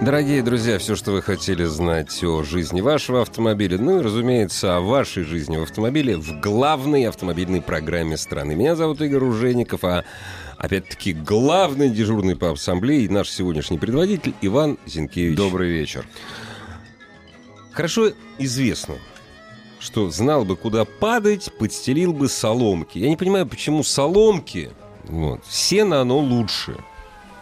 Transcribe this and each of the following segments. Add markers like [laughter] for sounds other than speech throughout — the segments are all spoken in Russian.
Дорогие друзья, все, что вы хотели знать о жизни вашего автомобиля, ну и, разумеется, о вашей жизни в автомобиле в главной автомобильной программе страны. Меня зовут Игорь Ужеников, а опять-таки главный дежурный по ассамблее наш сегодняшний предводитель Иван Зинкевич. Добрый вечер. Хорошо известно, что знал бы, куда падать, подстелил бы соломки. Я не понимаю, почему соломки, вот, сено оно лучше,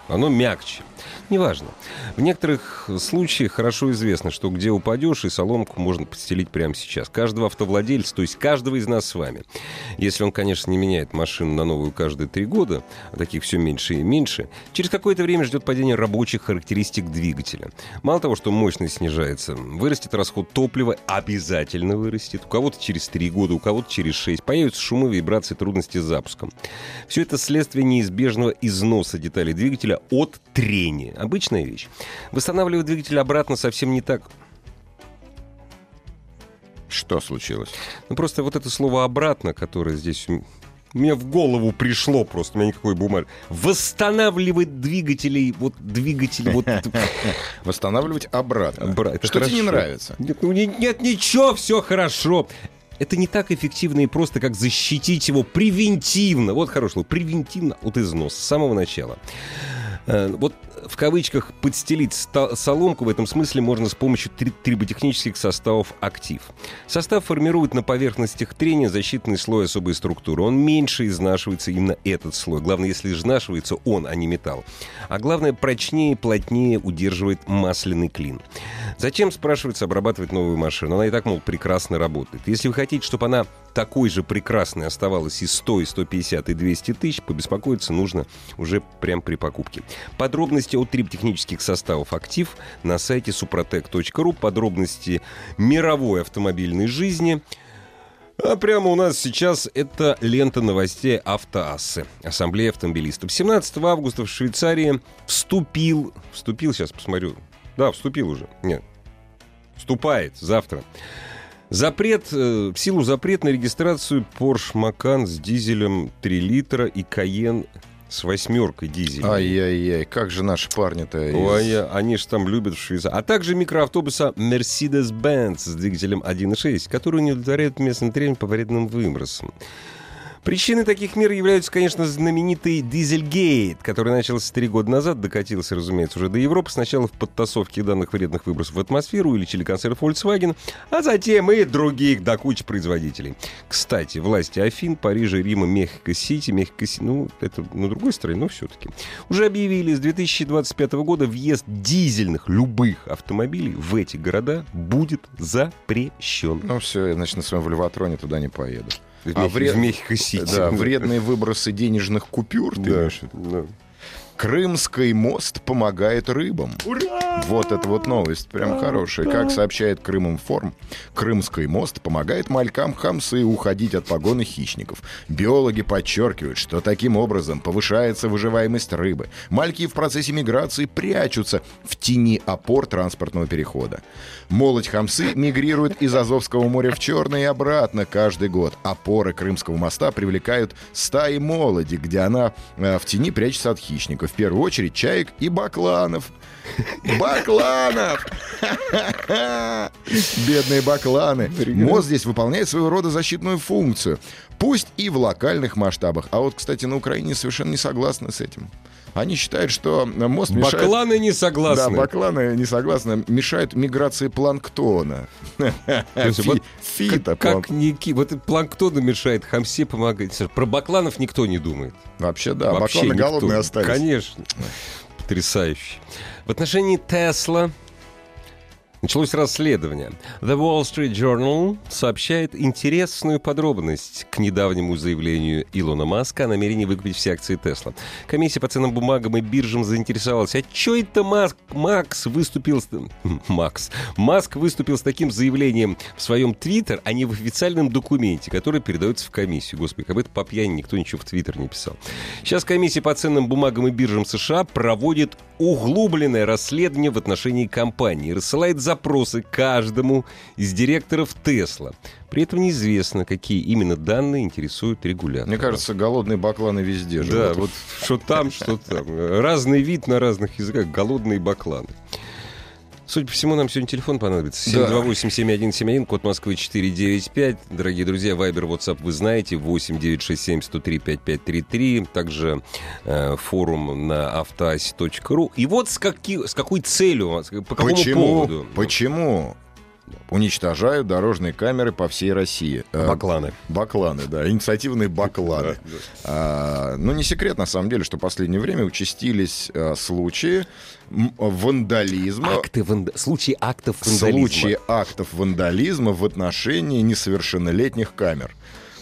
оно мягче. Неважно. В некоторых случаях хорошо известно, что где упадешь, и соломку можно подстелить прямо сейчас. Каждого автовладельца, то есть каждого из нас с вами. Если он, конечно, не меняет машину на новую каждые три года, а таких все меньше и меньше, через какое-то время ждет падение рабочих характеристик двигателя. Мало того, что мощность снижается, вырастет расход топлива, обязательно вырастет. У кого-то через три года, у кого-то через шесть. Появятся шумы, вибрации, трудности с запуском. Все это следствие неизбежного износа деталей двигателя от трения. Обычная вещь. Восстанавливать двигатель обратно совсем не так Что случилось? Ну, просто вот это слово «обратно», которое здесь мне в голову пришло просто, у меня никакой бумаги. Восстанавливать двигателей, вот двигатели, вот... [laughs] [laughs] Восстанавливать обратно. Бра- это что тебе не хорошо. нравится? Нет, ну, не- нет, ничего, все хорошо. Это не так эффективно и просто, как защитить его превентивно. Вот хорошее слово. Превентивно от износа с самого начала. Э, Вот в кавычках подстелить соломку в этом смысле можно с помощью три- триботехнических составов «Актив». Состав формирует на поверхностях трения защитный слой особой структуры. Он меньше изнашивается именно этот слой. Главное, если изнашивается он, а не металл. А главное, прочнее и плотнее удерживает масляный клин. Зачем, спрашивается, обрабатывать новую машину? Она и так, мол, прекрасно работает. Если вы хотите, чтобы она такой же прекрасной оставалась и 100, и 150, и 200 тысяч, побеспокоиться нужно уже прямо при покупке. Подробности о триботехнических составов «Актив» на сайте suprotec.ru. Подробности мировой автомобильной жизни. А прямо у нас сейчас это лента новостей Автоассы, Ассамблея автомобилистов. 17 августа в Швейцарии вступил... Вступил, сейчас посмотрю. Да, вступил уже. Нет. Вступает завтра. Запрет, э, в силу запрет на регистрацию Porsche Macan с дизелем 3 литра и Cayenne с восьмеркой дизеля. Ай-яй-яй, как же наши парни-то? из- Ой, а они же там любят в Швейцарии. А также микроавтобуса Mercedes-Benz с двигателем 1.6, который не удовлетворяет местным требованиям по вредным выбросам. Причиной таких мер являются, конечно, знаменитый Дизельгейт, который начался три года назад, докатился, разумеется, уже до Европы. Сначала в подтасовке данных вредных выбросов в атмосферу или концерн Volkswagen, а затем и других до кучи производителей. Кстати, власти Афин, Парижа, Рима, Мехико-Сити, Мехико-Сити, ну, это на другой стороне, но все-таки, уже объявили с 2025 года въезд дизельных любых автомобилей в эти города будет запрещен. Ну все, значит, на своем вольватроне туда не поеду. В, А вред- в Мехико-Сити. Да, вредные выбросы денежных купюр, ты Да, имеешь в виду? да. Крымский мост помогает рыбам. Ура! Вот это вот новость, прям хорошая. Как сообщает Крыминформ, Крымский мост помогает малькам хамсы уходить от погоны хищников. Биологи подчеркивают, что таким образом повышается выживаемость рыбы. Мальки в процессе миграции прячутся в тени опор транспортного перехода. Молодь хамсы мигрирует из Азовского моря в Черное и обратно каждый год. Опоры Крымского моста привлекают стаи молоди, где она э, в тени прячется от хищников. В первую очередь чаек и бакланов. Бакланов! Бедные бакланы. Мост здесь выполняет своего рода защитную функцию. Пусть и в локальных масштабах. А вот, кстати, на Украине совершенно не согласны с этим. Они считают, что мост мешает... Бакланы не Да, согласны. бакланы не согласны. Мешают миграции планктона. Фита. Как Ники, вот планктону мешает, хамсе помогает. Про бакланов никто не думает. Вообще, да, бакланы голодные остались. Конечно. Потрясающе. В отношении Тесла Началось расследование. The Wall Street Journal сообщает интересную подробность к недавнему заявлению Илона Маска о намерении выкупить все акции Тесла. Комиссия по ценным бумагам и биржам заинтересовалась, а что это Маск, Макс выступил... С... Макс. Маск выступил с таким заявлением в своем Твиттер, а не в официальном документе, который передается в комиссию. Господи, как бы это по пьяни никто ничего в Твиттер не писал. Сейчас комиссия по ценным бумагам и биржам США проводит углубленное расследование в отношении компании, рассылает запросы каждому из директоров Тесла. При этом неизвестно, какие именно данные интересуют регулятора. Мне кажется, голодные бакланы везде же. Да, вот что там, что там. Разный вид на разных языках. Голодные бакланы. Судя по всему, нам сегодня телефон понадобится. 728-7171, код Москвы 495. Дорогие друзья, Вайбер, WhatsApp вы знаете. 8967-103-5533. Также э, форум на автоаси.ру. И вот с, каки, с какой целью, по какому Почему? поводу? Почему уничтожают дорожные камеры по всей России? Э, Бакланы. Бакланы, да, инициативные бакланы. А, ну, не секрет, на самом деле, что в последнее время участились а, случаи вандализма. Акты ванда... Случаи актов вандализма. Случаи актов вандализма в отношении несовершеннолетних камер.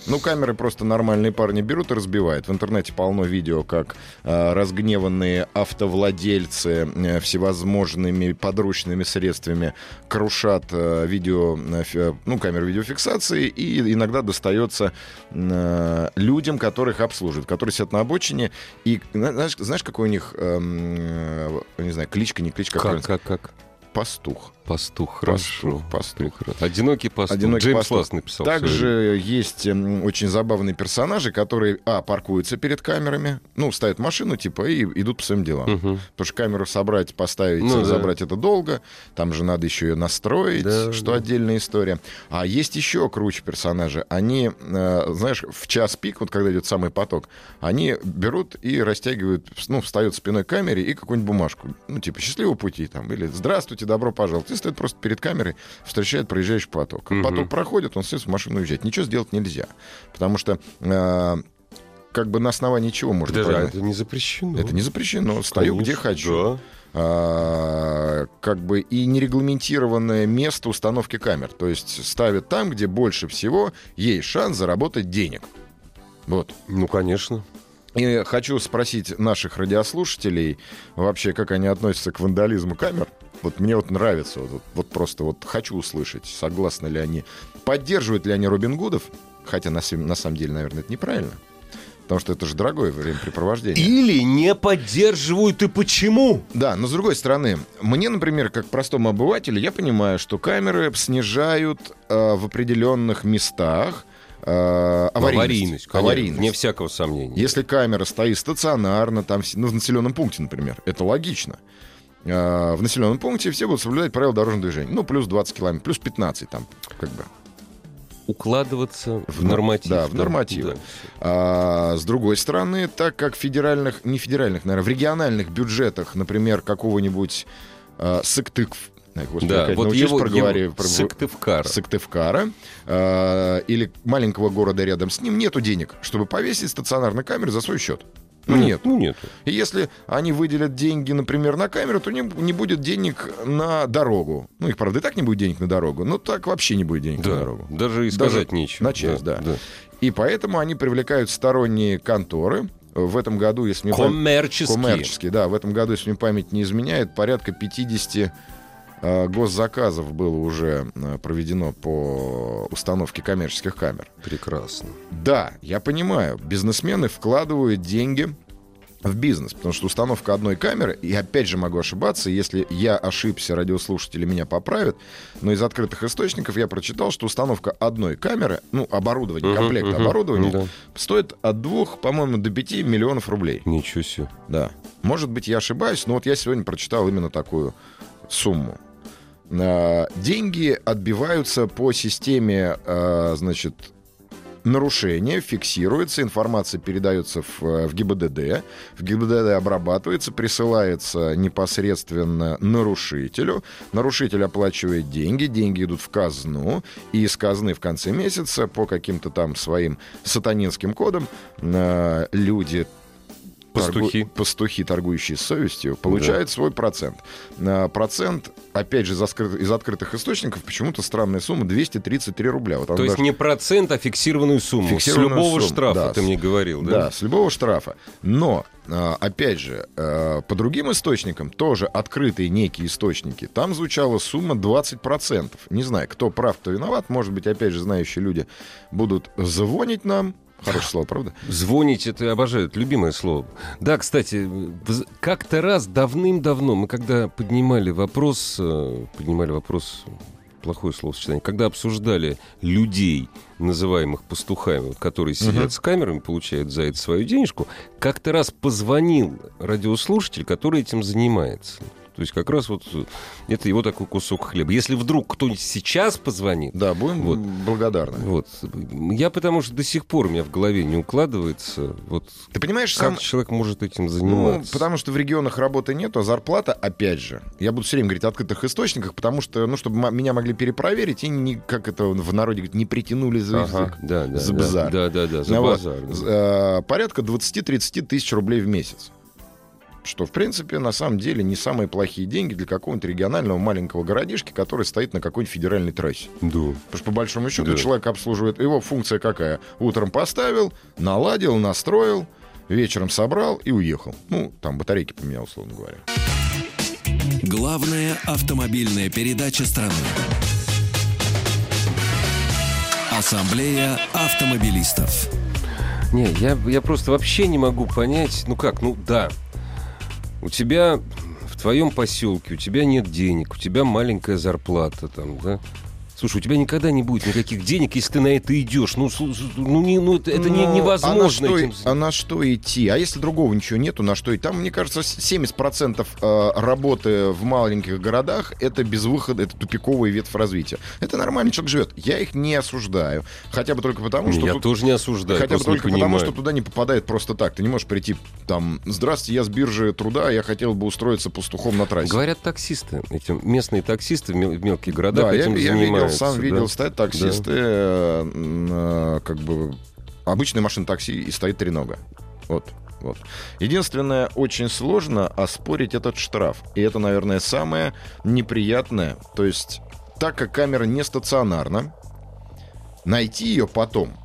Ну, камеры просто нормальные парни берут и разбивают. В интернете полно видео, как э, разгневанные автовладельцы э, всевозможными подручными средствами крушат э, видео, э, фи- ну, камеры видеофиксации, и иногда достается э, людям, которых обслуживают, которые сидят на обочине. И зна- знаешь, знаешь какой у них, эм, э, не знаю, кличка, не кличка, Как, правильно как, как? Пастух. Пастух, хорошо. Пастух. Прекрасно. Одинокий пастух. Одинокий Джеймс пастух. Ласс написал. Также есть очень забавные персонажи, которые, а, паркуются перед камерами, ну, ставят машину, типа, и идут по своим делам. Мгм. Потому что камеру собрать, поставить, Ну да. разобрать это долго. Там же надо еще ее настроить, Да, что да. отдельная история. А есть еще круче персонажи. Они, э, знаешь, в час пик, вот когда идет самый поток, они берут и растягивают, ну, встают спиной к камере и какую-нибудь бумажку. Ну, типа, счастливого пути там. Или здравствуйте, добро пожаловать. И стоит просто перед камерой, встречает проезжающий поток. Мгм. Поток проходит, он садится в машину уезжает. Ничего сделать нельзя. Потому что э, как бы на основании чего можно Подожди, правильно? это не запрещено. Это не запрещено. Стою где хочу. да. А, как бы и нерегламентированное место установки камер. То есть ставят там, где больше всего есть шанс заработать денег. Вот. Ну, конечно. И хочу спросить наших радиослушателей вообще, как они относятся к вандализму камер. Вот мне вот нравится, вот, вот просто вот хочу услышать, согласны ли они, поддерживают ли они Робин Гудов, хотя на, на самом деле, наверное, это неправильно, потому что это же дорогое времяпрепровождение. Или не поддерживают и почему? Да, но с другой стороны, мне, например, как простому обывателю, я понимаю, что камеры снижают э, в определенных местах э, аварийность. Аварийность, конечно, Аварийность. вне всякого сомнения. Если камера стоит стационарно, там, ну, в населенном пункте, например, это логично. Э, В населенном пункте все будут соблюдать правила дорожного движения. Ну, плюс 20 километров, плюс 15 там, как бы. Укладываться в, В нор- норматив. да, в нормативы. А, с другой стороны, так как в федеральных, не федеральных, наверное, в региональных бюджетах, например, какого-нибудь а, Сыктывкар, Ай, господи, Да, вот его, проговариваю, его про- Сыктывкара. Сыктывкара а, или маленького города рядом с ним нету денег, чтобы повесить стационарную камеру за свой счет. Ну, нет. Ну, нет. И если они выделят деньги, например, на камеру, то не, не будет денег на дорогу. Ну, их, правда, и так не будет денег на дорогу, но так вообще не будет денег на Да, дорогу. даже и Даже сказать нечего. на часть, да. И поэтому они привлекают сторонние конторы. В этом году, если мне Коммерческие. коммерческие, да, в этом году, если мне память не изменяет, порядка 50 э, госзаказов было уже э, проведено по установке коммерческих камер. Прекрасно. Да, я понимаю, бизнесмены вкладывают деньги в бизнес, потому что установка одной камеры, и опять же могу ошибаться, если я ошибся, радиослушатели меня поправят, но из открытых источников я прочитал, что установка одной камеры, ну, оборудование, комплект оборудования, да. стоит от двух, по-моему, до пяти миллионов рублей. Ничего себе. Да. Может быть, я ошибаюсь, но вот я сегодня прочитал именно такую сумму. А, Деньги отбиваются по системе, а, значит, нарушения, фиксируется, информация передается в, э, в ГИБДД, в ГИБДД обрабатывается, присылается непосредственно нарушителю, нарушитель оплачивает деньги, деньги идут в казну, и из казны в конце месяца по каким-то там своим сатанинским кодам э, люди Пастухи. торгу- пастухи, торгующие с совестью, получают свой процент. А, Процент, опять же, из, откры- из открытых источников, почему-то странная сумма 233 рубля. Вот То есть даже- не процент, а фиксированную сумму. Фиксированную С любого сумму, штрафа, да. ты мне говорил, да? Да, с любого штрафа. Но, а, опять же, а, по другим источникам, тоже открытые некие источники, там звучала сумма 20%. Не знаю, кто прав, кто виноват. Может быть, опять же, знающие люди будут звонить нам. Хорошее слово, правда? Звонить, это обожаю, это любимое слово. Да, кстати, как-то раз давным-давно мы когда поднимали вопрос, э, поднимали вопрос, плохое словосочетание, когда обсуждали людей, называемых пастухами, вот, которые сидят Мгм. с камерами, получают за это свою денежку, как-то раз позвонил радиослушатель, который этим занимается. То есть как раз вот э, это его такой кусок хлеба. Если вдруг кто-нибудь сейчас позвонит, Да, будем Вот. благодарны. вот, я потому что до сих пор у меня в голове не укладывается, вот Ты понимаешь, как сам... человек может этим Ну, заниматься? потому что в регионах работы нет, а зарплата, опять же, я буду все время говорить о открытых источниках, потому что, ну, чтобы меня могли перепроверить и, не, как это в народе говорят, не притянули за язык. Ага, да, да, За да, базар. Да, да, да, за Ну вот, базар. да. з- э, порядка 20-30 тысяч рублей в месяц. Что, в принципе, на самом деле не самые плохие деньги для какого-нибудь регионального маленького городишки, который стоит на какой-нибудь федеральной трассе. Да. Потому что, по большому счету, Да. человек обслуживает... Его функция какая? Утром поставил, наладил, настроил, вечером собрал и уехал. Ну, там батарейки поменял, условно говоря. Главная автомобильная передача страны. Ассамблея автомобилистов. Не, я, я просто вообще не могу понять, ну как, ну да, у тебя в твоем поселке, у тебя нет денег, у тебя маленькая зарплата там, да? Слушай, у тебя никогда не будет никаких денег, если ты на это идешь. Ну, ну, не, ну это, не- Ну, невозможно. А на, этим что, а на что идти? А если другого ничего нету, на что идти? Там, мне кажется, с- 70% э, работы в маленьких городах это без выхода, это тупиковый ветвь развития. Это нормально, человек живет. Я их не осуждаю. Хотя бы только потому, что я тут- тоже не осуждаю, Хотя бы только потому, что туда не попадает просто так. Ты не можешь прийти там, здравствуйте, я с биржи труда, я хотел бы устроиться пастухом на трассе. Говорят таксисты, эти местные таксисты в мел- в мелких городах Да, я, этим я занимаются. Сам да. видел, стоят таксисты, э, м, э, как бы обычная машина такси и стоит тренога. Вот. Вот. Единственное, очень сложно оспорить этот штраф. И это, наверное, самое неприятное. То есть, так как камера не стационарна, найти ее потом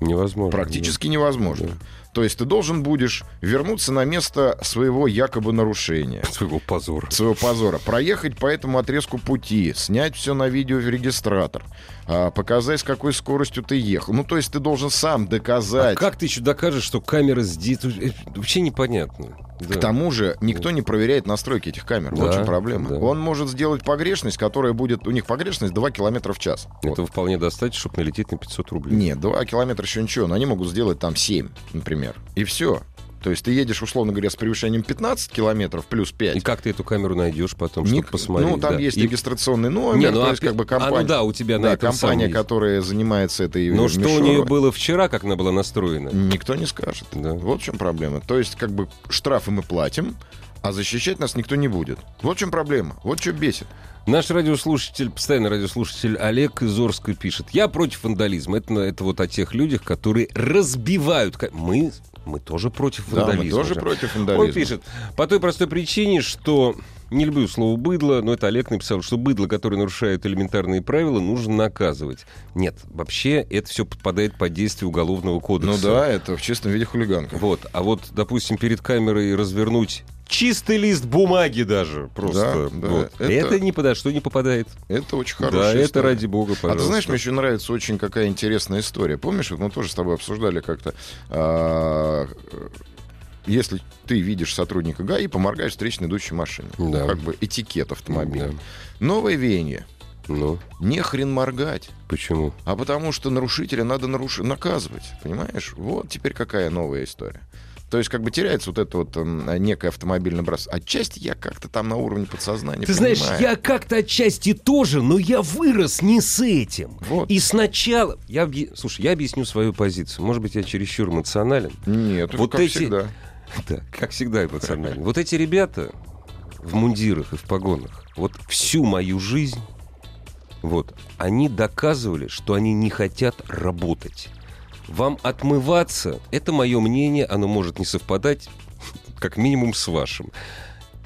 Невозможно. практически невозможно. То есть ты должен будешь вернуться на место своего якобы нарушения. [laughs] Своего позора. своего позора, проехать по этому отрезку пути, снять все на видеорегистратор, а, показать, с какой скоростью ты ехал. Ну, то есть ты должен сам А доказать. как ты еще докажешь, что камера здесь? Это Вообще непонятно. К Да. тому же никто не проверяет настройки этих камер. Да, вот чем проблема. да. Он может сделать погрешность, которая будет... У них погрешность 2 километра в час. Вот. Этого вполне достаточно, чтобы налететь на 500 рублей. Нет, 2 километра еще ничего, но они могут сделать там 7, например. И все. То есть ты едешь, условно говоря, с превышением 15 километров плюс 5. И как ты эту камеру найдешь потом, чтобы Ник- посмотреть? Ну, там да? есть И- регистрационный номер, Не, ну, то а есть как бы а, компания... ну да, у тебя на да, самом компания, есть. которая занимается этой Но что у нее было вчера, как она была настроена? Никто не скажет. Да. Вот в чем проблема. То есть как бы штрафы мы платим, а защищать нас никто не будет. Вот в чем проблема. Вот что бесит. Наш радиослушатель, постоянный радиослушатель Олег из Орска пишет. Я против вандализма. Это, это вот о тех людях, которые разбивают... Мы, мы тоже против Да, мы вандализма. тоже же. против Он вандализма. пишет, по той простой причине, что не люблю слово «быдло», но это Олег написал, что быдло, которое нарушает элементарные правила, нужно наказывать. Нет, вообще это все подпадает под действие Уголовного кодекса. Ну да, это в чистом виде хулиганка. Вот, а вот, допустим, перед камерой развернуть чистый лист бумаги даже просто. Да, да, вот. это- это... ни подо что не попадает. Это очень да, хорошая это история. ради бога, А пожалуйста. ты знаешь, мне еще нравится очень какая интересная история. Помнишь, мы тоже с тобой обсуждали как-то, а, если ты видишь сотрудника ГАИ, поморгаешь встречно идущей машине. Ну, Да. Как бы этикет автомобиля. Да. Новое веяние. Ну, Не хрен моргать. почему? А потому что нарушителя надо наруш... наказывать. Понимаешь? Вот теперь какая новая история. То есть как бы теряется вот это вот м, некое автомобильное брос. Отчасти я как-то там на уровне подсознания Ты знаешь, понимаю. я как-то отчасти тоже, но я вырос не с этим. Вот. И сначала... Я, объ- Слушай, я объясню свою позицию. Может быть, я чересчур эмоционален. Нет, Вот как эти- всегда. [laughs] Да, как всегда эмоционально. Вот эти ребята в мундирах и в погонах, вот всю мою жизнь, вот, они доказывали, что они не хотят работать. Вам отмываться, это мое мнение, оно может не совпадать [laughs] как минимум с вашим.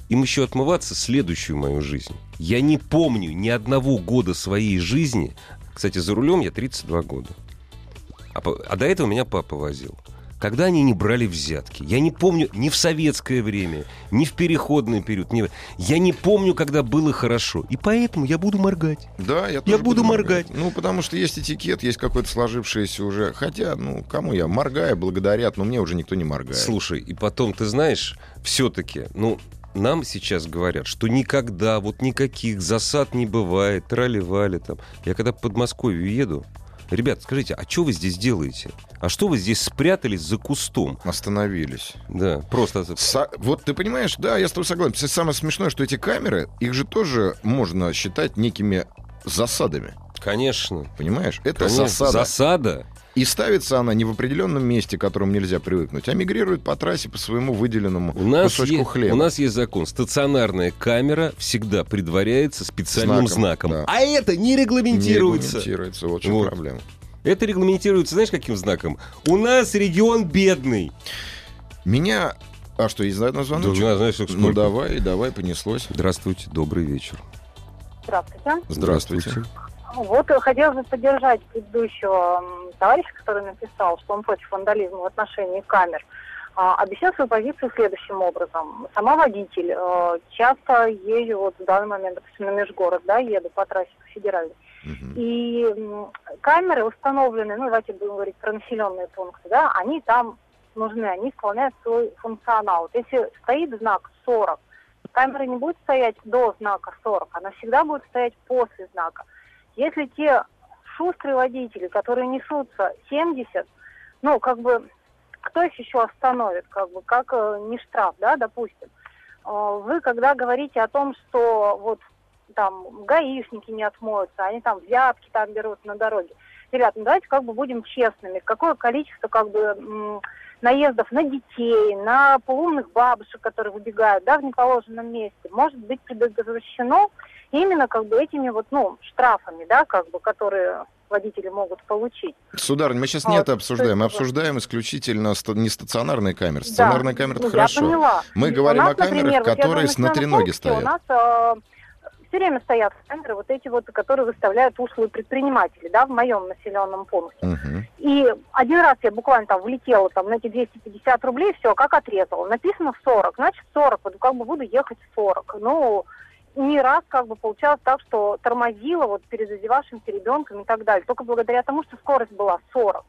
Им еще отмываться следующую мою жизнь. Я не помню ни одного года своей жизни. Кстати, за рулем я 32 года. А, а до этого меня папа возил. Когда они не брали взятки. Я не помню ни в советское время, ни в переходный период. ни- Я не помню, когда было хорошо. И поэтому я буду моргать. Да, я, Я тоже буду моргать. Ну, потому что есть этикет, есть какой-то сложившийся уже. Хотя, ну, кому я? Моргаю, благодарят, но мне уже никто не моргает. Слушай, и потом, ты знаешь, все-таки, ну, нам сейчас говорят, что никогда, вот никаких засад не бывает, трали-вали там. Я когда в Подмосковье еду, ребят, скажите, а что вы здесь делаете? А что вы здесь спрятались за кустом? Остановились. Да, просто... Са- вот ты понимаешь, да, я с тобой согласен. Самое смешное, что эти камеры, их же тоже можно считать некими засадами. Конечно. Понимаешь? Это конечно. засада. Засада. И ставится она не в определенном месте, к которому нельзя привыкнуть, а мигрирует по трассе по своему выделенному У нас, кусочку е- хлеба. у нас есть закон. Стационарная камера всегда предваряется специальным Знаком, знаком. да. А это не не регламентируется. регламентируется. Вот в чем Вот. проблема. Это регламентируется, знаешь, каким знаком? У нас регион бедный. Меня... А что, есть на звоночек? Да, знаешь, сколько. Ну давай, давай, понеслось. Здравствуйте, добрый вечер. Здравствуйте. Здравствуйте. Вот э, хотелось бы поддержать предыдущего товарища, который написал, что он против вандализма в отношении камер. А, Объясню свою позицию следующим образом. Сама водитель э, часто езжу вот в данный момент, допустим, на межгород, да, еду по трассе по федеральной. Мгм. И камеры установлены, ну давайте будем говорить про населенные пункты, да, они там нужны, они исполняют свой функционал. Вот если стоит знак 40, камера не будет стоять до знака 40, она всегда будет стоять после знака. Если те шустрые водители, которые несутся 70, ну, как бы, кто их еще остановит, как бы, как э, не штраф, да, допустим. Э, Вы, когда говорите о том, что вот там гаишники не отмоются, они там взятки там берут на дороге. Ребят, ну давайте как бы будем честными. Какое количество как бы наездов на детей, на полумных бабушек, которые выбегают, да, в неположенном месте, может быть предотвращено именно как бы этими вот, ну, штрафами, да, как бы, которые водители могут получить. Сударыня, мы сейчас А, не вот это обсуждаем. Мы обсуждаем исключительно ста- не стационарные камеры. Стационарные камеры это ну, хорошо. Поняла. Мы И говорим нас, о камерах, например, вот которые с- на Московске стоят. У нас все время стоят камеры, вот эти вот, которые выставляют ушлые предприниматели, да, в моем населенном пункте. Мгм. И один раз я буквально там влетела там на эти 250 рублей, все, как отрезала. Написано в 40, значит 40, вот как бы буду ехать в 40. Ну, не раз как бы получалось так, что тормозила вот перед задевавшимся ребенком и так далее. Только благодаря тому, что скорость была 40.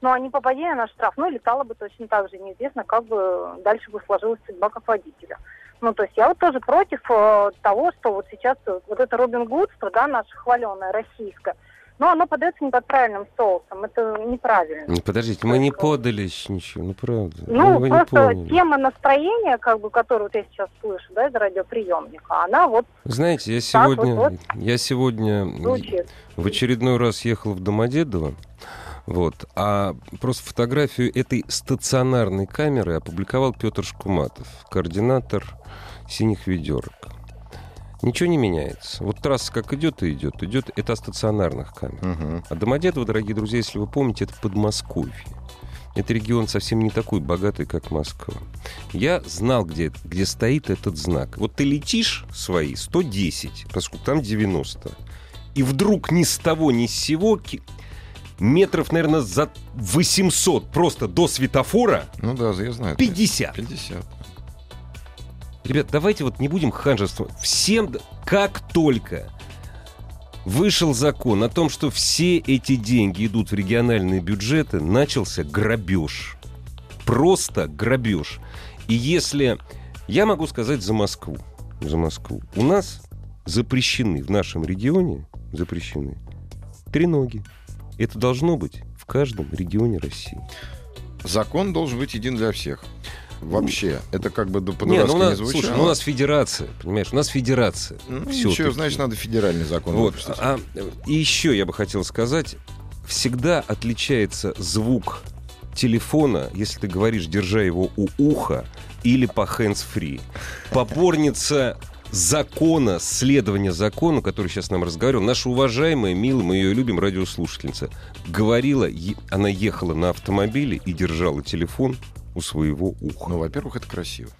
Ну, а не попадя на штраф, ну, летала бы точно так же. Неизвестно, как бы дальше бы сложилась судьба как водителя. Ну, то есть я вот тоже против э, того, что вот сейчас вот это Робин Гудство, да, наше хваленое, российское, но оно подается не под правильным соусом. Это неправильно. Ну, Подождите, мы не подали еще ничего, ну правда. Ну, не просто тема настроения, как бы, которую вот я сейчас слышу, да, из радиоприемника, она вот Знаете, я Так, вот, сегодня, вот. я сегодня звучит. в очередной раз ехал в Домодедово, вот, а просто фотографию этой стационарной камеры опубликовал Петр Шкуматов, координатор «Синих ведерок». Ничего не меняется. Вот трасса как идет и идет, идет, это о стационарных камерах. Мгм. А Домодедово, дорогие друзья, если вы помните, это Подмосковье. Это регион совсем не такой богатый, как Москва. Я знал, где, где стоит этот знак. Вот ты летишь свои 110, поскольку там 90. И вдруг ни с того, ни с сего метров, наверное, за 800 просто до светофора Ну да, я знаю. 50. 50. Ребят, давайте вот не будем ханжествовать. Всем, как только вышел закон о том, что все эти деньги идут в региональные бюджеты, начался грабеж. Просто грабеж. И если... Я могу сказать за Москву. За Москву. У нас запрещены в нашем регионе, запрещены треноги. Это должно быть в каждом регионе России. Закон должен быть един для всех. Вообще, это как бы до Не, по-дурацки ну у не, звучало. слушай, ну у нас федерация, понимаешь, у нас федерация. Ну, Всё-таки. ничего, значит, надо федеральный закон Вот. выпустить. А, и еще я бы хотел сказать, всегда отличается звук телефона, если ты говоришь, держа его у уха, или по hands-free. Поборница закона, следования закону, который сейчас нам разговаривал, наша уважаемая, милая, мы ее любим, радиослушательница, говорила, е- она ехала на автомобиле и держала телефон у своего уха. Ну, во-первых, это красиво.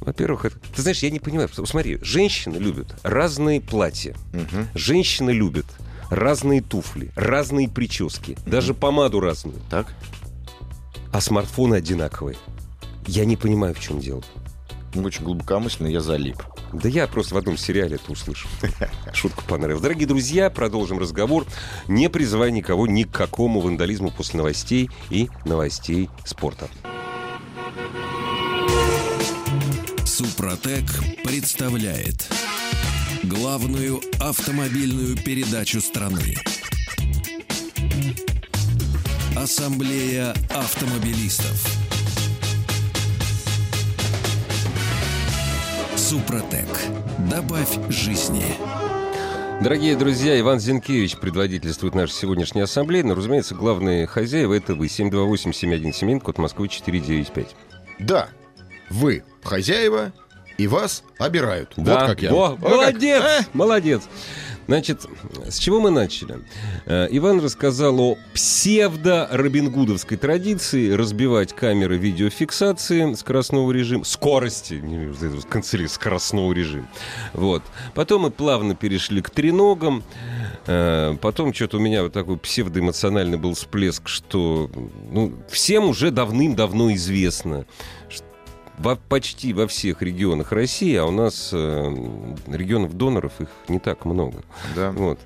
Во-первых, это... ты знаешь, я не понимаю. Смотри, женщины любят разные платья. Мгм. Женщины любят разные туфли, разные прически, даже помаду разную. Так? А смартфоны одинаковые. Я не понимаю, в чем дело. Ну, Очень глубокомысленно, я залип. Да я просто в одном сериале это услышал. [laughs] Шутка понравилась. Дорогие друзья, продолжим разговор, не призывая никого ни к какому вандализму после новостей и новостей спорта. Супротек представляет главную автомобильную передачу страны. Ассамблея автомобилистов. Супротек. Добавь жизни. Дорогие друзья, Иван Зинкевич предводительствует нашей сегодняшней ассамблеи. Но, разумеется, главные хозяева это вы. 728-7171, код Москвы 495. Да, вы хозяева, и вас обирают. Да, Вот как я. как. молодец, А? молодец. Значит, с чего мы начали? Э, Иван рассказал о псевдо-робингудовской традиции разбивать камеры видеофиксации скоростного режима, скорости, канцелярия, скоростного режима. Вот. Потом мы плавно перешли к треногам. Э, Потом что-то у меня вот такой псевдоэмоциональный был всплеск, что ну, всем уже давным-давно известно, что во- почти во всех регионах России, а у нас э, регионов доноров их не так много. Да. Вот.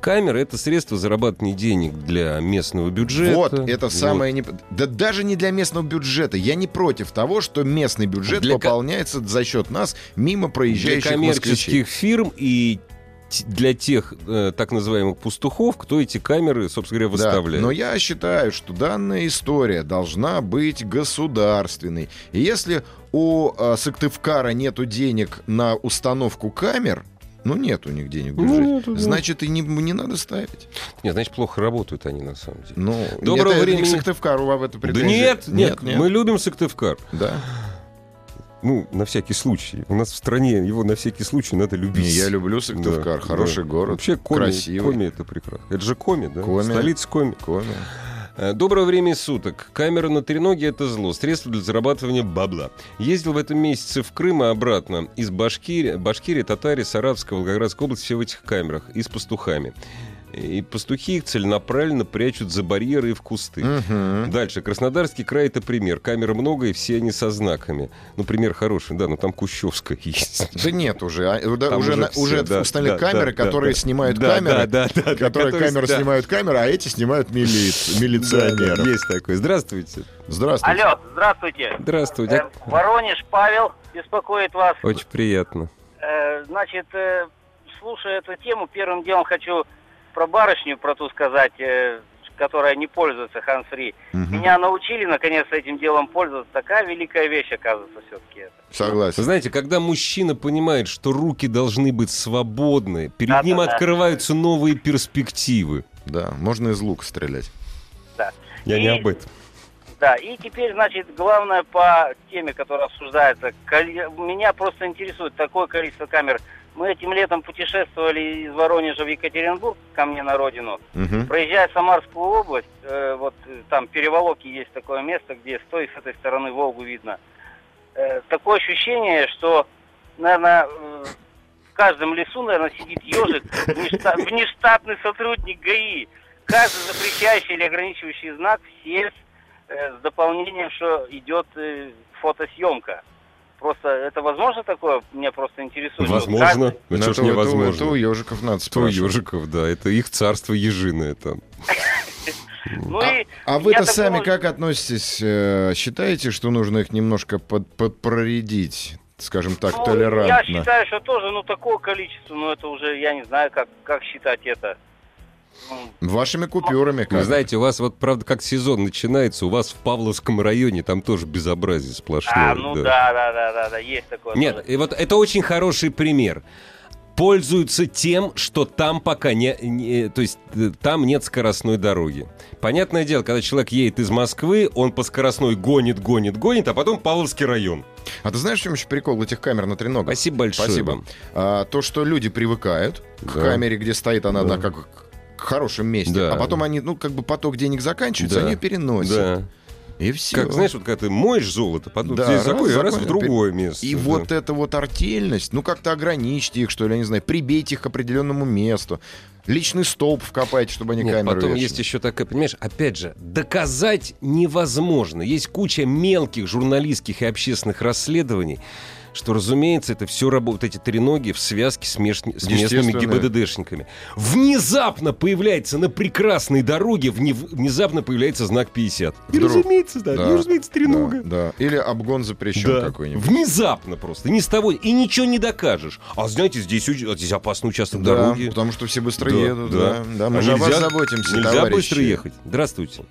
Камера это средство зарабатывания денег для местного бюджета. Вот, это Вот. самое... Не... Да даже не для местного бюджета. Я не против того, что местный бюджет Для ко- пополняется за счет нас мимо для проезжающих коммерческих москвичей. фирм и для тех э, так называемых пастухов, кто эти камеры, собственно говоря, Да, выставляет. но я считаю, что данная история должна быть государственной. И если у э, Сыктывкара нету денег на установку камер, ну нет у них денег в Ну, нету, да. значит и не, не надо ставить. Нет, значит, плохо работают они на самом деле. Ну, Доброго это, это времени. не к Сыктывкару вам это Да претензии. нет, нет, мы любим Сыктывкар. Да. Ну, на всякий случай. У нас в стране его на всякий случай надо любить. Не, я люблю Сыктывкар, Да, хороший да. город, Вообще Коми, красивый. Коми это прекрасно. Это же Коми, да? Коми. Столица Коми. Коми. Э, Доброго времени суток. Камера на треноге — это зло. Средство для зарабатывания бабла. Ездил в этом месяце в Крым и обратно. Из Башкирии, Башкирии Татарии, Саратовской, Волгоградской области все в этих камерах. И с пастухами. И пастухи их целенаправленно прячут за барьеры и в кусты. Мгм. Дальше. Краснодарский край — это пример. Камер много, и все они со знаками. Ну, пример хороший, да, но там Кущевская [laughs] есть. Да нет уже. а, да, уже, уже на- все, уже да, установили да, камеры, да, которые да, снимают да, камеры. да, да, да, которые которые- камеры да. снимают камеры, а эти снимают милиц- милиционеров. Есть такое. Здравствуйте. Здравствуйте. Алло, здравствуйте. Здравствуйте. Э, Воронеж, Павел беспокоит вас. Очень приятно. Э, значит, э, слушая эту тему, первым делом хочу про барышню, про ту сказать, э, которая не пользуется hands-free. Мгм. Меня научили, наконец, этим делом пользоваться. Такая великая вещь, оказывается, все-таки это. Вы Согласен. знаете, когда мужчина понимает, что руки должны быть свободны, перед Да-да-да. ним открываются новые перспективы. Да, можно из лука стрелять. Да. Я И- не об этом. Да, и теперь, значит, главное по теме, которая обсуждается. Меня просто интересует такое количество камер. Мы этим летом путешествовали из Воронежа в Екатеринбург, ко мне на родину. Мгм. Проезжая Самарскую область, э, вот э, там переволоки есть такое место, где с той и с этой стороны Волгу видно. Э, такое ощущение, что, наверное, в каждом лесу, наверное, сидит ежик, внешта- внештатный сотрудник ГАИ. Каждый запрещающий или ограничивающий знак все э, с дополнением, что идет э, фотосъемка. Просто это возможно такое? Меня просто интересует. Возможно. каждый- Ну, Ну, что ж это, это у- невозможно. это у ежиков надо Что у спрашивать. ежиков, да. Это их царство ежиное там. [laughs] Ну А, и а вы-то сами как относитесь? э, считаете, что нужно их немножко под, подпроредить, скажем так, Ну, толерантно? Я считаю, что тоже, ну, такое количество, но это уже, я не знаю, как, как считать это. Вашими купюрами Вы как? знаете, у вас вот, правда, как сезон начинается, у вас в Павловском районе там тоже безобразие сплошное. а, ну да, да, да, да, да, есть такое. Нет, тоже. и вот это очень хороший пример. Пользуются тем, что там пока не, не- то есть э, там нет скоростной дороги. Понятное дело, когда человек едет из Москвы, он по скоростной гонит, гонит, гонит, а потом Павловский район. А ты знаешь, в чем еще прикол этих камер на треногах? Спасибо большое. Спасибо. вам. А, то, что люди привыкают к Да. камере, где стоит она Да. на как к хорошем месте, Да. а потом они, ну, как бы поток денег заканчивается, Да. они переносят. Да. И все. Как, знаешь, вот когда ты моешь золото, потом Да, здесь раз, закон, и раз в другое место. И да. вот эта вот артельность, ну как-то ограничьте их, что ли, я не знаю, прибейте их к определенному месту. Личный столб вкопайте, чтобы они Нет, камеру потом вешали. есть еще такая, понимаешь, опять же, доказать невозможно. Есть куча мелких журналистских и общественных расследований, что, разумеется, это все работает, эти треноги в связке с, меж- с местными. ГИБДДшниками. Внезапно появляется на прекрасной дороге, вне- внезапно появляется знак 50. И, Вдруг. разумеется, да, Да, и, разумеется, тренога. Да, да. Или обгон запрещен Да. какой-нибудь. Внезапно просто, ни с того, и ничего не докажешь. А знаете, здесь, уч- здесь опасный участок Да, дороги. потому что все быстро Да, едут. да. Да, да. Мы А же о вас нельзя- заботимся, Нельзя товарищи. быстро ехать. Здравствуйте.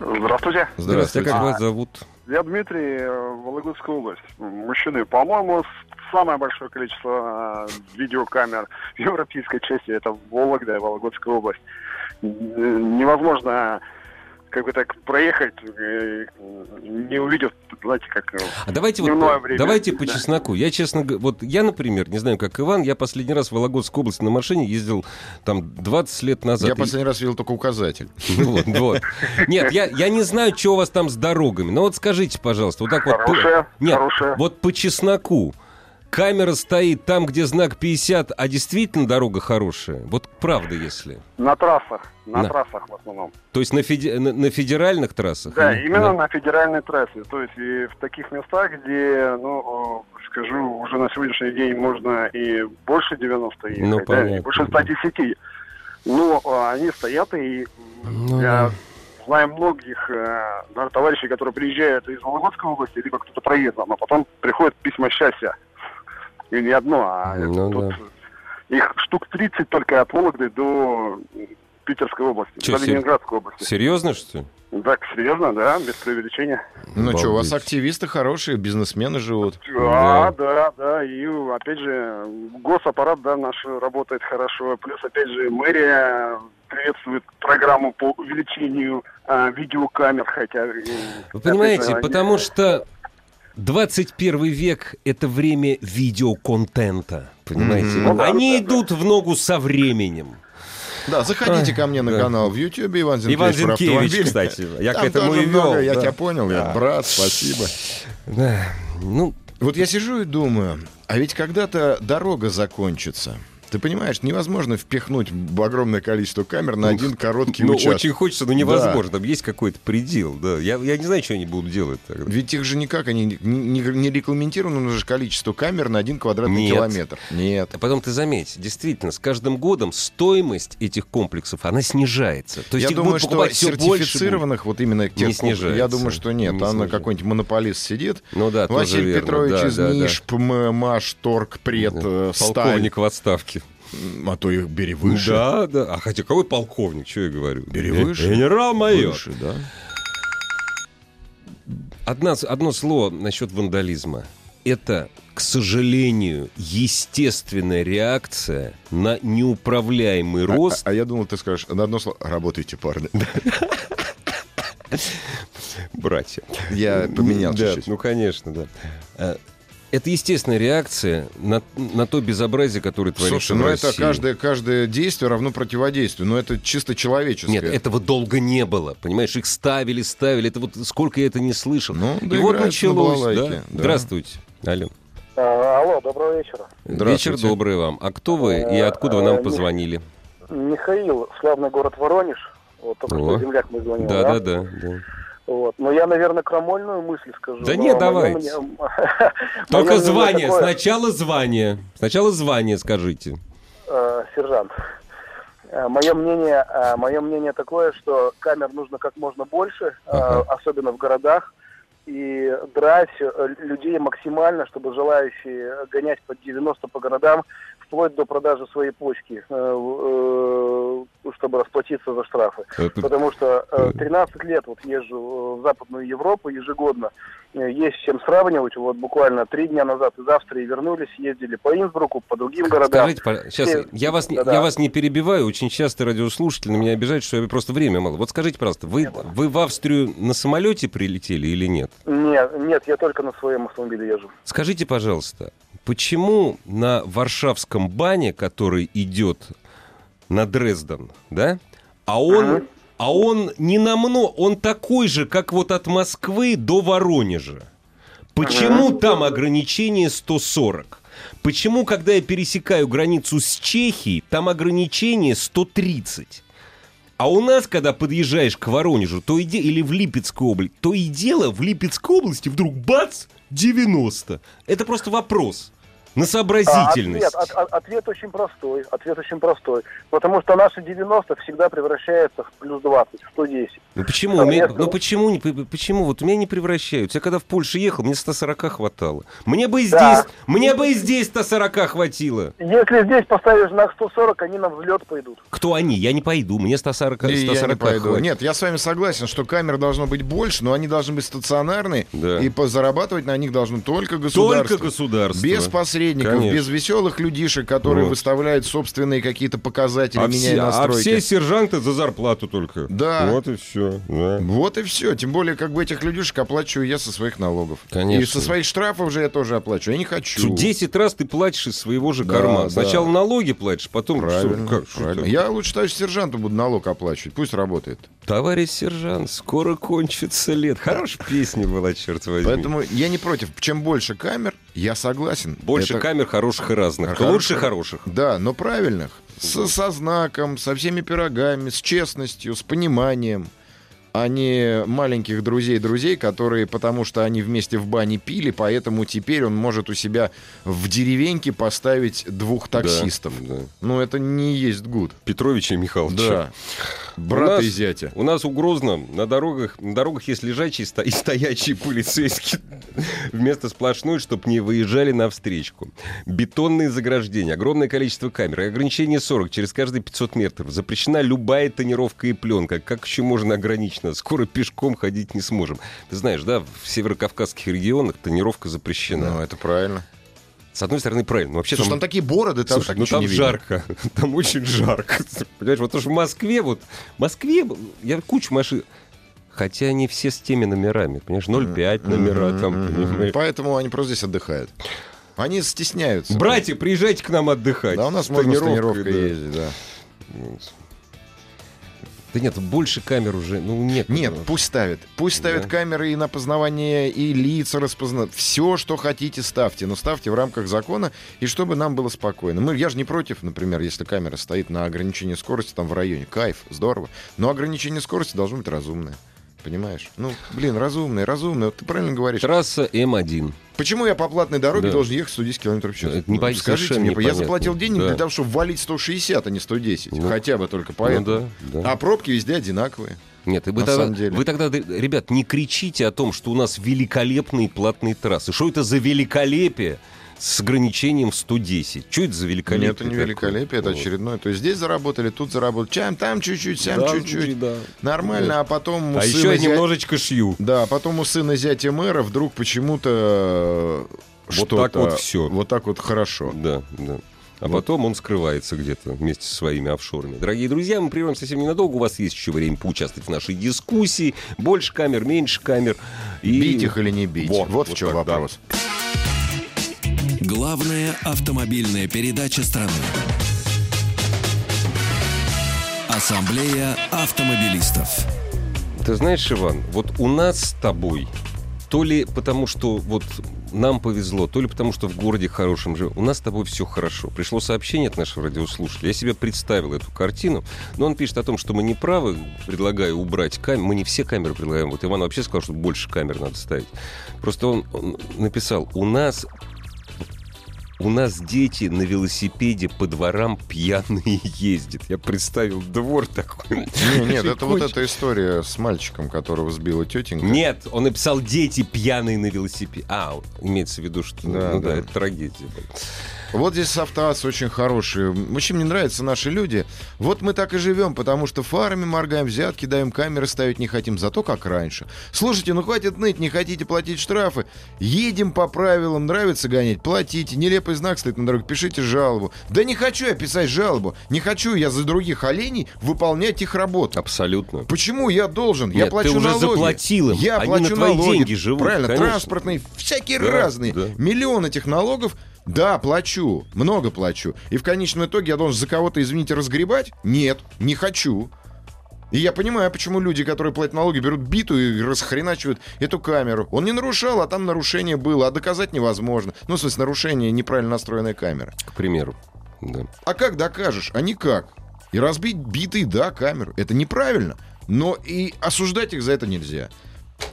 Здравствуйте. Здравствуйте. Как А, вас зовут? Я Дмитрий, э, Вологодская область. Мужчины, по-моему, самое большое количество э, видеокамер в [laughs] европейской части это Вологда и Вологодская область. Невозможно как бы так проехать, э, не увидев, знаете, как... э, А давайте вот время. давайте [laughs] по Да. чесноку. Я честно г- вот я, например, не знаю, как Иван, я последний раз в Вологодской области на машине ездил там 20 лет назад. Я И- последний раз видел только указатель. [laughs] Ну вот, вот. Нет, я, я не знаю, что у вас там с дорогами. Но вот скажите, пожалуйста, вот так вот. Хорошая, Нет, хорошая. вот по чесноку. Камера стоит там, где знак 50, а действительно дорога хорошая. Вот правда, если. На трассах, на На. трассах в основном. То есть на, феде- на- на федеральных трассах? Да, Или- именно да. на федеральной трассе. То есть и в таких местах, где, ну, скажу, уже на сегодняшний день можно и больше 90 ехать, Ну, да, и понятно. больше 110. Но э, они стоят, и Ну, я знаю многих э, товарищей, которые приезжают из Вологодской области, либо кто-то проездом, а потом приходят письма счастья. И не одно, а Ну, тут да. их штук 30 только от Вологды до Питерской области, Чё, до сер- Ленинградской области. Серьезно, что ли? Так, серьезно, да, без преувеличения. Ну что, у вас активисты хорошие, бизнесмены живут. Да, да, да, и опять же, госаппарат, да, наш работает хорошо, плюс, опять же, мэрия приветствует программу по увеличению а, видеокамер, хотя... Вы понимаете, опять потому что 21 век — это время видеоконтента, понимаете? Ну да, Они да, да. идут в ногу со временем. Да, заходите Ай, ко мне на да. канал в YouTube, Иван Зинкевич. Иван Зинкевич, кстати, я к Там этому тоже и вел. много, Я да. тебя понял, я Да. брат, спасибо. Да. Ну, Вот я сижу и думаю, а ведь когда-то дорога закончится. Ты понимаешь, невозможно впихнуть огромное количество камер на один короткий ну, участок. очень хочется, но невозможно. Там есть какой-то предел. Да. Я, я не знаю, что они будут делать тогда. Ведь их же никак, они не, не- не регламентировано же количество камер на один квадратный Нет. километр. Нет. А потом ты заметь, действительно, с каждым годом стоимость этих комплексов, она снижается. То есть я их думаю, будут что покупать всё больше сертифицированных вот именно тех Не снижается. Я думаю, что нет. Не Там снижается. какой-нибудь монополист сидит. Ну да, Василий верно. Петрович Да, из да, да. НИШ, ПМАШ, Торг, Пред, э, Сталь. Полковник в отставке. А то их бери выше. Да, да. А хотя какой полковник, что я говорю? Бери выше. Генерал-майор. Выше, да. Одна, одно слово насчет вандализма. Это, к сожалению, естественная реакция на неуправляемый А- рост. А, а я думал, ты скажешь, на одно слово, работайте, парни. [laughs] братья. Я поменял чуть-чуть. ну, конечно, да. Это естественная реакция на, на то безобразие, которое творится Слушай, в ну это каждое, каждое действие равно противодействию. Но это чисто человеческое. Нет, этого долго не было. Понимаешь, их ставили, ставили. Это вот сколько я это не слышал. Ну, И вот доиграются на началось. балалайке, да? да. Здравствуйте. Алло. А, алло, доброго вечера. Вечер добрый вам. А кто вы и откуда вы нам позвонили? Михаил, славный город Воронеж. Вот только О. что земляк мы звонил, Да, да, да. да. Вот. Но я, наверное, крамольную мысль скажу. Да нет, давайте. мнение- [laughs] Только звание. такое, Сначала звание. Сначала звание скажите. э, сержант. Мое мнение, мое мнение такое, что камер нужно как можно больше, э, Ага. особенно в городах, и драть э, людей максимально, чтобы желающие гонять под 90 по городам, вплоть до продажи своей почки, э, э, чтобы расплатиться за штрафы. Э, Потому что э, 13 лет вот езжу э, в Западную Европу ежегодно. Э, Есть с чем сравнивать. Вот буквально три дня назад из Австрии вернулись, ездили по Инсбруку, по другим городам. Скажите, сейчас Все- я вас, не, Да-да. я вас не перебиваю, очень часто радиослушатели меня обижают, что я просто время мало. Вот скажите, пожалуйста, вы, вы в Австрию на самолете прилетели или нет? Нет, нет, я только на своем автомобиле езжу. Скажите, пожалуйста, почему на Варшавском бане, который идет на Дрезден, да, а он, а он не намного, он такой же, как вот от Москвы до Воронежа. Почему там ограничение 140? Почему, когда я пересекаю границу с Чехией, там ограничение 130? А у нас, когда подъезжаешь к Воронежу, то и де... или в Липецкую область, то и дело в Липецкой области вдруг бац, 90. Это просто вопрос на сообразительность. А, ответ, от- от- ответ очень простой. Ответ очень простой. Потому что наши 90 всегда превращаются в плюс 20, в 110. Ну почему? А У меня- я- ну почему, почему? Вот у меня не превращаются. Я когда в Польшу ехал, мне 140 хватало. Мне бы и здесь, Да. мне бы и здесь 140 хватило. Если здесь поставишь знак 140, они на взлет пойдут. Кто они? Я не пойду. Мне 140, И 140 я не пойду. хватит. Нет, я с вами согласен, что камер должно быть больше, но они должны быть стационарные, Да. и зарабатывать на них должно только государство. Только государство. Без посредников, Конечно. без веселых людишек, которые Вот. выставляют собственные какие-то показатели, А меняя все, а настройки. все сержанты за зарплату только. Да. Вот и все. Вот и все. Тем более, как бы этих людишек оплачиваю я со своих налогов. Конечно. И со своих штрафов же я тоже оплачиваю. Я не хочу. 10 раз ты платишь из своего же Да, кармана. да. Сначала налоги платишь, потом... Правильно, что- как- что правильно. ты? Я лучше товарищ сержанту буду налог оплачивать. Пусть работает. Товарищ сержант, скоро кончится лет. Хорошая песня была, черт возьми. Поэтому я не против. Чем больше камер, я согласен. Больше Это- камер хороших и разных. Хороших. Лучше хороших. Да, но правильных. С- со знаком, со всеми пирогами, с честностью, с пониманием. А не маленьких друзей-друзей, которые, потому что они вместе в бане пили, поэтому теперь он может у себя в деревеньке поставить двух таксистов. Да, да. Ну, это не есть гуд. Петровича и Михайловича. Да. Брата нас- и зятя. У нас у Грозно на дорогах, на дорогах есть лежачие и стоячие полицейские [laughs] вместо сплошной, чтобы не выезжали на встречку. Бетонные заграждения, огромное количество камер, и ограничение 40 через каждые 500 метров. Запрещена любая тонировка и пленка. Как еще можно ограничено? Скоро пешком ходить не сможем. Ты знаешь, да, в северокавказских регионах тонировка запрещена. Ну, это правильно. С одной стороны, правильно. но Вообще Слушай, там такие бороды, там Слушай, так ну там жарко. [laughs] Там очень жарко. [laughs] Понимаешь, вот уж в Москве, вот в Москве я кучу машин. Хотя они все с теми номерами, понимаешь, 0,5 номера там, Мгм. понимаешь. Поэтому они просто здесь отдыхают. Они стесняются. Братья, приезжайте к нам отдыхать. Да, у нас можно с тренировкой да. ездить, да. Да нет, больше камер уже, ну нет. Нет, пусть ставят. Пусть ставят Да. камеры и на познавание, и лица распознают. Все, что хотите, ставьте. Но ставьте в рамках закона, и чтобы нам было спокойно. Мы, я же не против, например, если камера стоит на ограничении скорости там в районе. Кайф, здорово. Но ограничение скорости должно быть разумное. Понимаешь? Ну, блин, разумное, разумное. Вот ты правильно говоришь. Трасса М1. Почему я по платной дороге Да. должен ехать 110 км в час? Это не Ну, Скажите мне, я непонятно. заплатил денег Да. для того, чтобы валить 160, а не 110. Ну, Хотя бы только поэтому. Ну да, да. А пробки везде одинаковые. Нет, вы На тогда, самом деле. вы тогда, ребят, не кричите о том, что у нас великолепные платные трассы. Что это за великолепие с ограничением в 110? Что это за великолепие? Нет, это не такое? великолепие, это Вот. очередное. То есть здесь заработали, тут заработали. Чем там чуть-чуть, сям Да, чуть-чуть. да. Нормально, а потом у А сына еще я зять- немножечко шью. Да, а потом у сына зятя мэра вдруг почему-то э, Вот так вот всё. Вот так вот хорошо. Да, да. А Вот. потом он скрывается где-то вместе со своими офшорами. Дорогие друзья, мы прервемся совсем ненадолго. У вас есть еще время поучаствовать в нашей дискуссии. Больше камер, меньше камер. И... Бить их или не бить? Вот, Вот, вот в чем да. Главная автомобильная передача страны. Ассамблея автомобилистов. Ты знаешь, Иван, вот у нас с тобой, то ли потому, что вот нам повезло, то ли потому, что в городе хорошем же, у нас с тобой все хорошо. Пришло сообщение от нашего радиослушателя. Я себе представил эту картину, но он пишет о том, что мы не правы, предлагаю убрать камеры. Мы не все камеры предлагаем. Вот Иван вообще сказал, что больше камер надо ставить. Просто он, он написал, у нас у нас дети на велосипеде по дворам пьяные [laughs] ездят. Я представил двор такой. Не, нет, это вот эта история с мальчиком, которого сбила тетенька. Нет, он написал «дети пьяные на велосипеде». А, имеется в виду, что Да, ну, да, да. это трагедия. Вот здесь автоаз очень хороший. Очень мне нравятся наши люди. Вот мы так и живем, потому что фарами моргаем, взятки даем, камеры ставить не хотим, зато как раньше. Слушайте, ну хватит ныть, не хотите платить штрафы. Едем по правилам, нравится гонять, платите. Нелепый знак стоит на дороге, пишите жалобу. Да не хочу я писать жалобу. Не хочу я за других оленей выполнять их работу. Абсолютно. Почему я должен? я Нет, плачу ты уже налоги. заплатил им. Я Они плачу на твои налоги. деньги живут, Правильно, конечно. транспортные, всякие Да, разные. да. Миллион этих налогов. Да, плачу, много плачу. И в конечном итоге я должен за кого-то, извините, разгребать? Нет, не хочу. И я понимаю, почему люди, которые платят налоги, берут биту и расхреначивают эту камеру. Он не нарушал, а там нарушение было, а доказать невозможно. Ну, в смысле, нарушение неправильно настроенной камеры. К примеру. Да. А как докажешь? А никак. И разбить битой, да, камеру. Это неправильно. Но и осуждать их за это нельзя.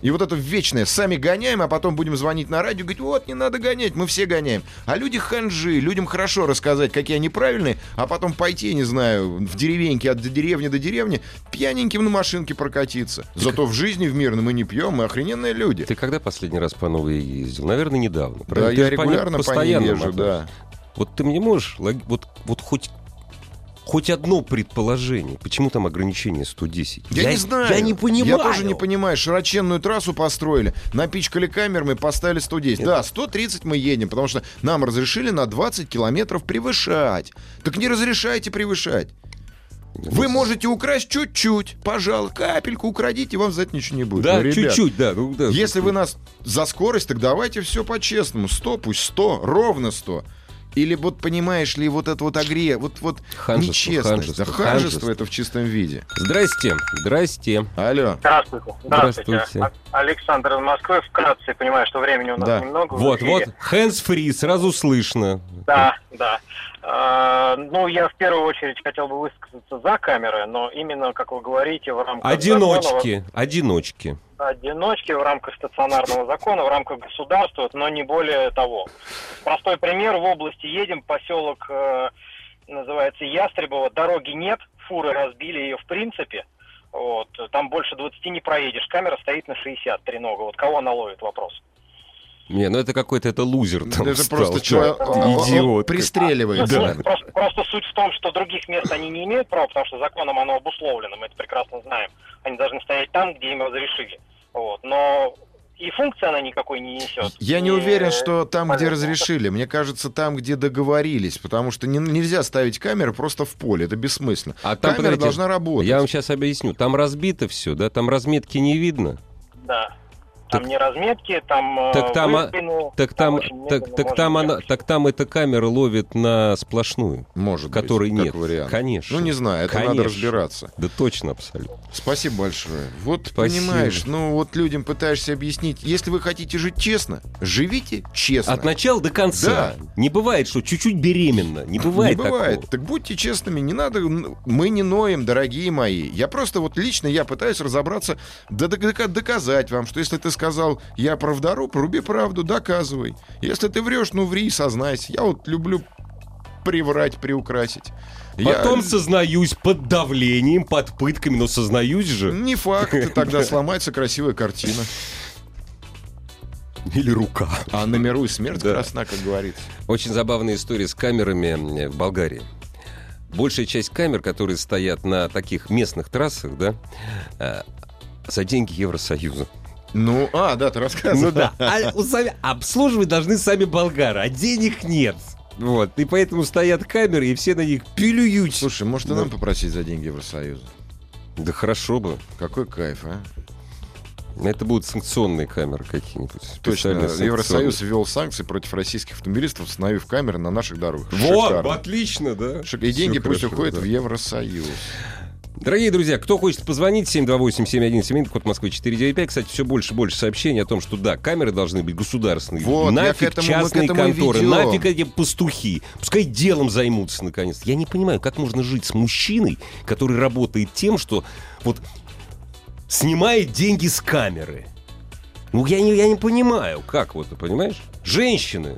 И вот это вечное, сами гоняем, а потом будем звонить на радио и говорить, вот, не надо гонять, мы все гоняем. А люди ханжи, людям хорошо рассказать, какие они правильные, а потом пойти, не знаю, в деревеньке от деревни до деревни, пьяненьким на машинке прокатиться. Зато в жизни в мирном мы не пьем, мы охрененные люди. Ты когда последний раз по новой ездил? Наверное, недавно. Да, правильно? Ты я же по регулярно по ней езжу, да. Вот ты мне можешь, вот, вот хоть, хоть одно предположение, почему там ограничение 110? Я, не знаю. Я не понимаю. Я тоже не понимаю. Широченную трассу построили, напичкали камерами, поставили 110. Да, 130 мы едем, потому что нам разрешили на 20 километров превышать. Так не разрешайте превышать. Вы можете украсть чуть-чуть, пожалуй, капельку украдите, вам за это ничего не будет. Да, Ну, ребят, чуть-чуть, да. ну да. Если вы нас за скорость, так давайте все по-честному. 100, пусть 100, ровно 100. Или вот понимаешь ли, вот это вот агре, вот, вот Ханжество, нечестность. ханжество, да, ханжество ханжество. это в чистом виде. Здрасте, здрасте. Алло. Здравствуйте. Здравствуйте. А- Александр из Москвы. Вкратце, понимаю, что времени у нас Да. немного. Вот, вот, hands-free, сразу слышно. Да, да. А, ну, я в первую очередь хотел бы высказаться за камеры, но именно, как вы говорите, в рамках Одиночки, одиночки. закона, одиночки, в рамках стационарного закона, в рамках государства, но не более того. Простой пример. В области едем, поселок э, называется Ястребово, дороги нет, фуры разбили ее в принципе. Вот, там больше 20 не проедешь. Камера стоит на 60 тренога. Вот кого она ловит, вопрос. Не, ну это какой-то это лузер там Это стал. просто человек он Идиот. пристреливает. Да. Просто, просто суть в том, что других мест они не имеют права, потому что законом оно обусловлено, мы это прекрасно знаем. Они должны стоять там, где им разрешили. Вот. Но и функции она никакой не несет. Я не И, уверен, что там, где разрешили. Мне кажется, там, где договорились. Потому что не- нельзя ставить камеры просто в поле. Это бессмысленно. А там, Камера подождите, должна работать. Я вам сейчас объясню. Там разбито все, да? Там разметки не видно. Да. Там Так- не разметки, там... э, Так там, а- выпину, Так там, очень так, так там она, ехать. так там эта камера ловит на сплошную, Может которой быть, как нет. вариант. Конечно. Ну, не знаю, это надо Конечно. разбираться. Да точно, абсолютно. Спасибо большое. Вот Спасибо. понимаешь, ну вот людям пытаешься объяснить, если вы хотите жить честно, живите честно. От начала до конца. Не бывает, что чуть-чуть беременна. Не бывает не бывает. такого. Так будьте честными, не надо. Мы не ноем, дорогие мои. Я просто вот лично я пытаюсь разобраться, да дока- доказать вам, что если ты сказал, я правдору, проруби правду, доказывай. Если ты врешь, ну ври, сознайся. Я вот люблю приврать, приукрасить. Я- Потом сознаюсь под давлением, под пытками, но сознаюсь же. Не факт, тогда сломается красивая картина. [laughs] Или рука. А на миру и смерть Да. красна, как говорится. Очень забавная история с камерами в Болгарии. Большая часть камер, которые стоят на таких местных трассах, да, э, за деньги Евросоюза. Ну, а, да, ты рассказывал. Ну да. А сами- обслуживать должны сами болгары, а денег нет. Вот. И поэтому стоят камеры, и все на них пилюют. Слушай, может и нам попросить за деньги Евросоюза? Да хорошо бы. Какой кайф, а? Это будут санкционные камеры какие-нибудь. Точно, Евросоюз ввел санкции против российских автомобилистов, установив камеры на наших дорогах. Вот, Шикарно. отлично, да. Шик- И деньги Всё пусть хорошо, уходят да. в Евросоюз. Дорогие друзья, кто хочет позвонить, 728-7171, код Москвы 495. Кстати, все больше и больше сообщений о том, что да, камеры должны быть государственные. Вот, нафиг этому- частные конторы, ведем. нафиг эти пастухи. Пускай делом займутся наконец. Я не понимаю, как можно жить с мужчиной, который работает тем, что вот снимает деньги с камеры. Ну, я не, я не понимаю, как вот, понимаешь? Женщины,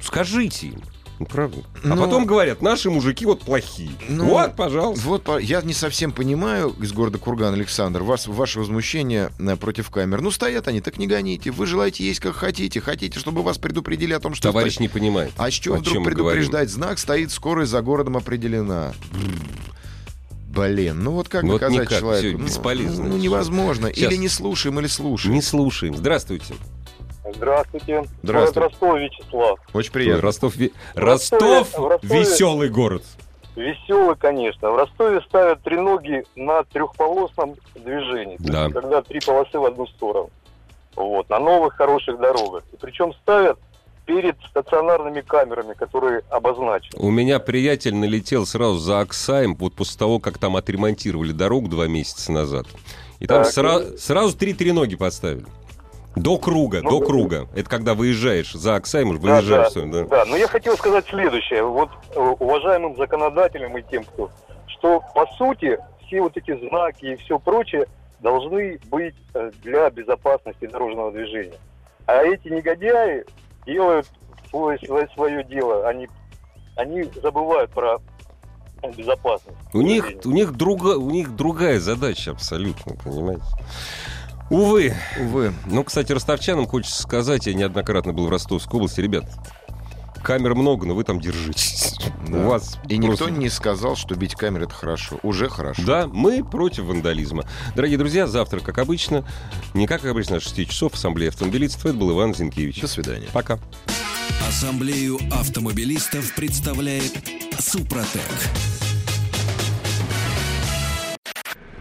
скажите им. Ну, правда. А Ну, потом говорят, наши мужики вот плохие. ну, вот, пожалуйста. Вот я не совсем понимаю из города Курган, Александр, вас, ваше возмущение э, против камер. Ну, стоят они, так не гоните. Вы желаете есть как хотите. Хотите, чтобы вас предупредили о том, что... Товарищ стоит. не понимает. А с чего вдруг предупреждать? Знак стоит, скорость за городом определена. Блин, ну вот как Вот никак, человеку? Ну, бесполезно. Ну, невозможно. Сейчас. Или не слушаем, или слушаем. Не слушаем. Здравствуйте. Здравствуйте. Здравствуйте. Город Ростов, Вячеслав. Очень приятно. Ростов, ве- В Ростове- Ростов в Ростове- веселый город. Веселый, конечно. В Ростове ставят треноги на трехполосном движении. То Да. есть, Когда три полосы в одну сторону. Вот, на новых хороших дорогах. И причем ставят перед стационарными камерами, которые обозначены. У меня приятель налетел сразу за Оксаем, вот после того, как там отремонтировали дорогу два месяца назад. И там Так, сра- сразу три треноги поставили. До круга, Ну, до круга. Это когда выезжаешь за Оксаем, Да, выезжаешь. да, всё, да. да, но я хотел сказать следующее. Вот э, уважаемым законодателям и тем, кто, что по сути все вот эти знаки и все прочее должны быть э, для безопасности дорожного движения. А эти негодяи делают свое, свое, свое дело. Они, они забывают про безопасность. У них, у, них друга, у них другая задача абсолютно, понимаете? Увы. Увы. Ну, кстати, ростовчанам хочется сказать, я неоднократно был в Ростовской области, ребят, камер много, но вы там держитесь. [laughs] Да. У вас И никто просто- не сказал, что бить камеры это хорошо. Уже хорошо. Да, мы против вандализма. Дорогие друзья, завтра, как обычно, не как обычно, а 6 часов, Ассамблея автомобилистов. Это был Иван Зинкевич. До свидания. Пока. Ассамблею автомобилистов представляет Супротек.